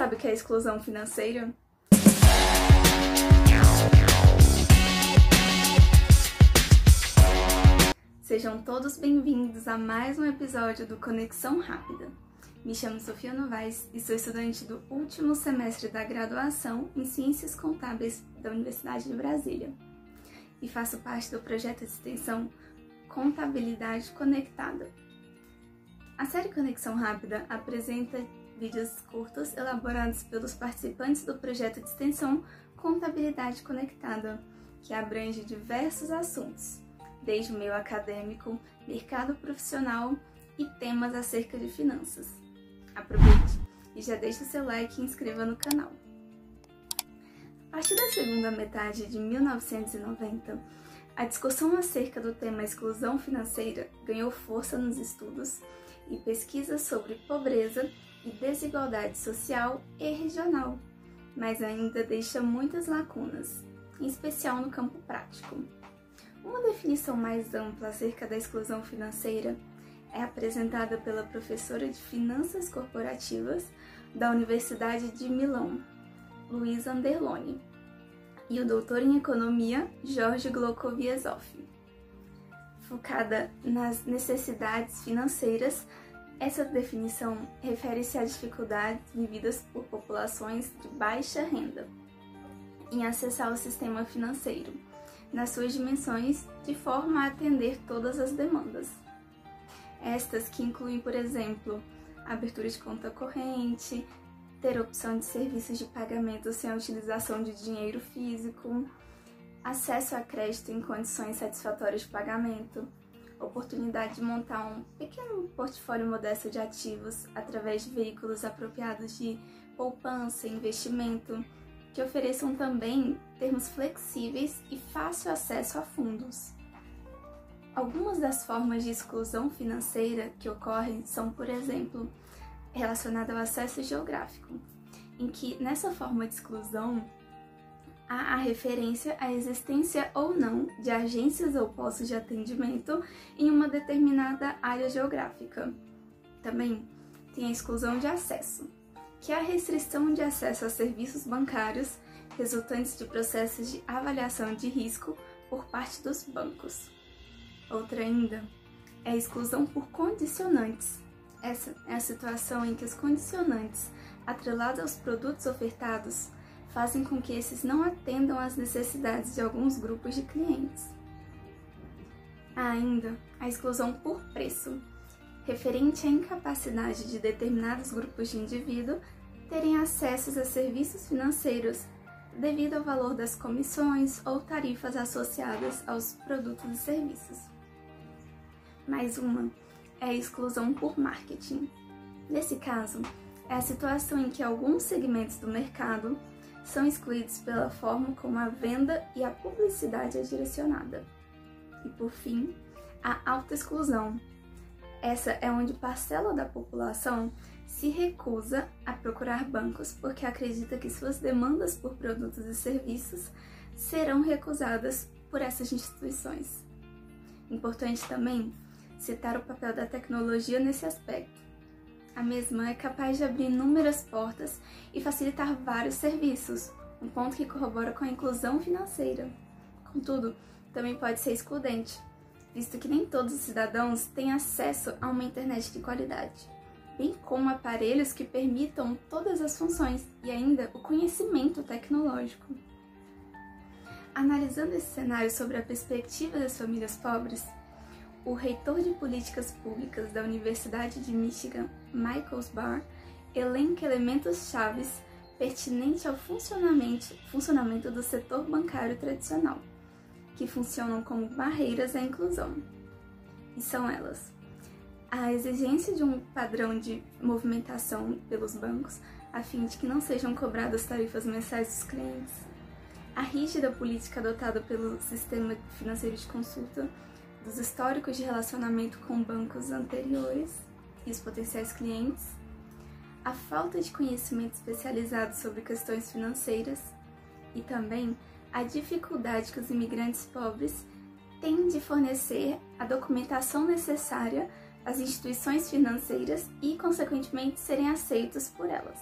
sabe o que é exclusão financeira? Sejam todos bem-vindos a mais um episódio do Conexão Rápida. Me chamo Sofia Novaes e sou estudante do último semestre da graduação em Ciências Contábeis da Universidade de Brasília e faço parte do projeto de extensão Contabilidade Conectada. A série Conexão Rápida apresenta vídeos curtos elaborados pelos participantes do projeto de extensão Contabilidade Conectada, que abrange diversos assuntos desde o meio acadêmico, mercado profissional e temas acerca de finanças. Aproveite e já deixe seu like e inscreva no canal. A partir da segunda metade de 1990, a discussão acerca do tema exclusão financeira ganhou força nos estudos e pesquisas sobre pobreza desigualdade social e regional, mas ainda deixa muitas lacunas, em especial no campo prático. Uma definição mais ampla acerca da exclusão financeira é apresentada pela professora de Finanças Corporativas da Universidade de Milão, Luiza Anderloni, e o doutor em Economia, Jorge Glokoviesov. Focada nas necessidades financeiras, essa definição refere-se a dificuldades vividas por populações de baixa renda em acessar o sistema financeiro nas suas dimensões de forma a atender todas as demandas. Estas que incluem, por exemplo, abertura de conta corrente, ter opção de serviços de pagamento sem a utilização de dinheiro físico, acesso a crédito em condições satisfatórias de pagamento, oportunidade de montar um pequeno portfólio modesto de ativos através de veículos apropriados de poupança e investimento que ofereçam também termos flexíveis e fácil acesso a fundos. Algumas das formas de exclusão financeira que ocorrem são, por exemplo, relacionadas ao acesso geográfico, em que nessa forma de exclusão há a referência à existência ou não de agências ou postos de atendimento em uma determinada área geográfica. Também tem a exclusão de acesso, que é a restrição de acesso a serviços bancários resultantes de processos de avaliação de risco por parte dos bancos. Outra ainda é a exclusão por condicionantes. Essa é a situação em que os condicionantes, atrelados aos produtos ofertados, fazem com que esses não atendam às necessidades de alguns grupos de clientes. Há ainda a exclusão por preço, referente à incapacidade de determinados grupos de indivíduo terem acesso a serviços financeiros devido ao valor das comissões ou tarifas associadas aos produtos e serviços. Mais uma é a exclusão por marketing. Nesse caso, é a situação em que alguns segmentos do mercado são excluídos pela forma como a venda e a publicidade é direcionada. E por fim, a autoexclusão, essa é onde parcela da população se recusa a procurar bancos porque acredita que suas demandas por produtos e serviços serão recusadas por essas instituições. Importante também citar o papel da tecnologia nesse aspecto. A mesma é capaz de abrir inúmeras portas e facilitar vários serviços, um ponto que corrobora com a inclusão financeira. Contudo, também pode ser excludente, visto que nem todos os cidadãos têm acesso a uma internet de qualidade, bem como aparelhos que permitam todas as funções e ainda o conhecimento tecnológico. Analisando esse cenário sobre a perspectiva das famílias pobres, o reitor de políticas públicas da Universidade de Michigan, Michael Barr, elenca elementos chaves pertinentes ao funcionamento, funcionamento do setor bancário tradicional que funcionam como barreiras à inclusão. E são elas: a exigência de um padrão de movimentação pelos bancos, a fim de que não sejam cobradas tarifas mensais dos clientes, a rígida política adotada pelo sistema financeiro de consulta dos históricos de relacionamento com bancos anteriores e os potenciais clientes, a falta de conhecimento especializado sobre questões financeiras e também a dificuldade que os imigrantes pobres têm de fornecer a documentação necessária às instituições financeiras e, consequentemente, serem aceitos por elas.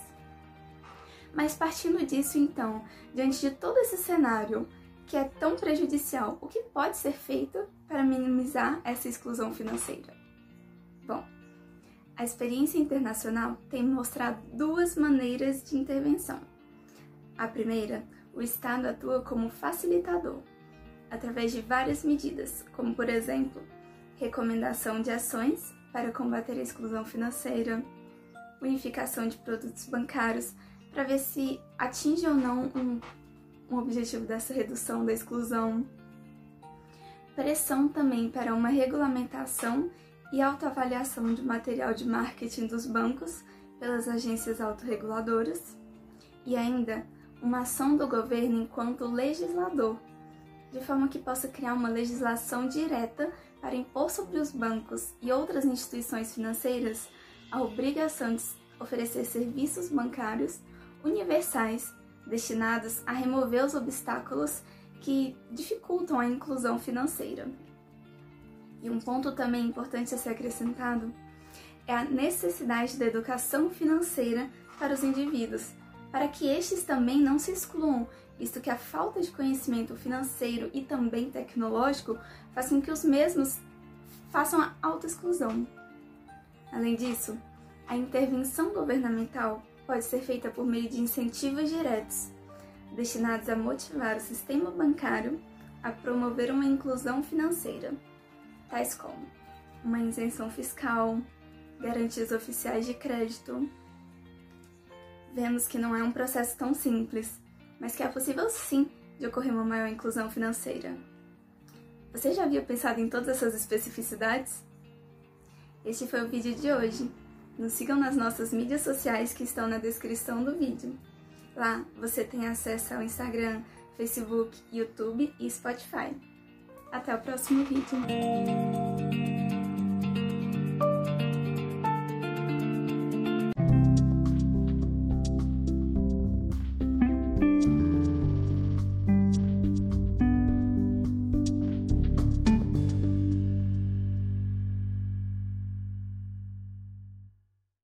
Mas partindo disso, então, diante de todo esse cenário que é tão prejudicial, o que pode ser feito para minimizar essa exclusão financeira? Bom, a experiência internacional tem mostrado duas maneiras de intervenção. A primeira, o Estado atua como facilitador, através de várias medidas, como por exemplo, recomendação de ações para combater a exclusão financeira, unificação de produtos bancários para ver se atinge ou não um, um objetivo dessa redução da exclusão, pressão também para uma regulamentação e autoavaliação de material de marketing dos bancos pelas agências autorreguladoras, e ainda uma ação do governo enquanto legislador, de forma que possa criar uma legislação direta para impor sobre os bancos e outras instituições financeiras a obrigação de oferecer serviços bancários universais destinados a remover os obstáculos que dificultam a inclusão financeira. E um ponto também importante a ser acrescentado é a necessidade da educação financeira para os indivíduos, para que estes também não se excluam, visto que a falta de conhecimento financeiro e também tecnológico faz com que os mesmos façam a autoexclusão. Além disso, a intervenção governamental pode ser feita por meio de incentivos diretos, destinados a motivar o sistema bancário a promover uma inclusão financeira, tais como uma isenção fiscal, garantias oficiais de crédito. Vemos que não é um processo tão simples, mas que é possível sim de ocorrer uma maior inclusão financeira. Você já havia pensado em todas essas especificidades? Este foi o vídeo de hoje. Nos sigam nas nossas mídias sociais que estão na descrição do vídeo. Lá você tem acesso ao Instagram, Facebook, YouTube e Spotify. Até o próximo vídeo!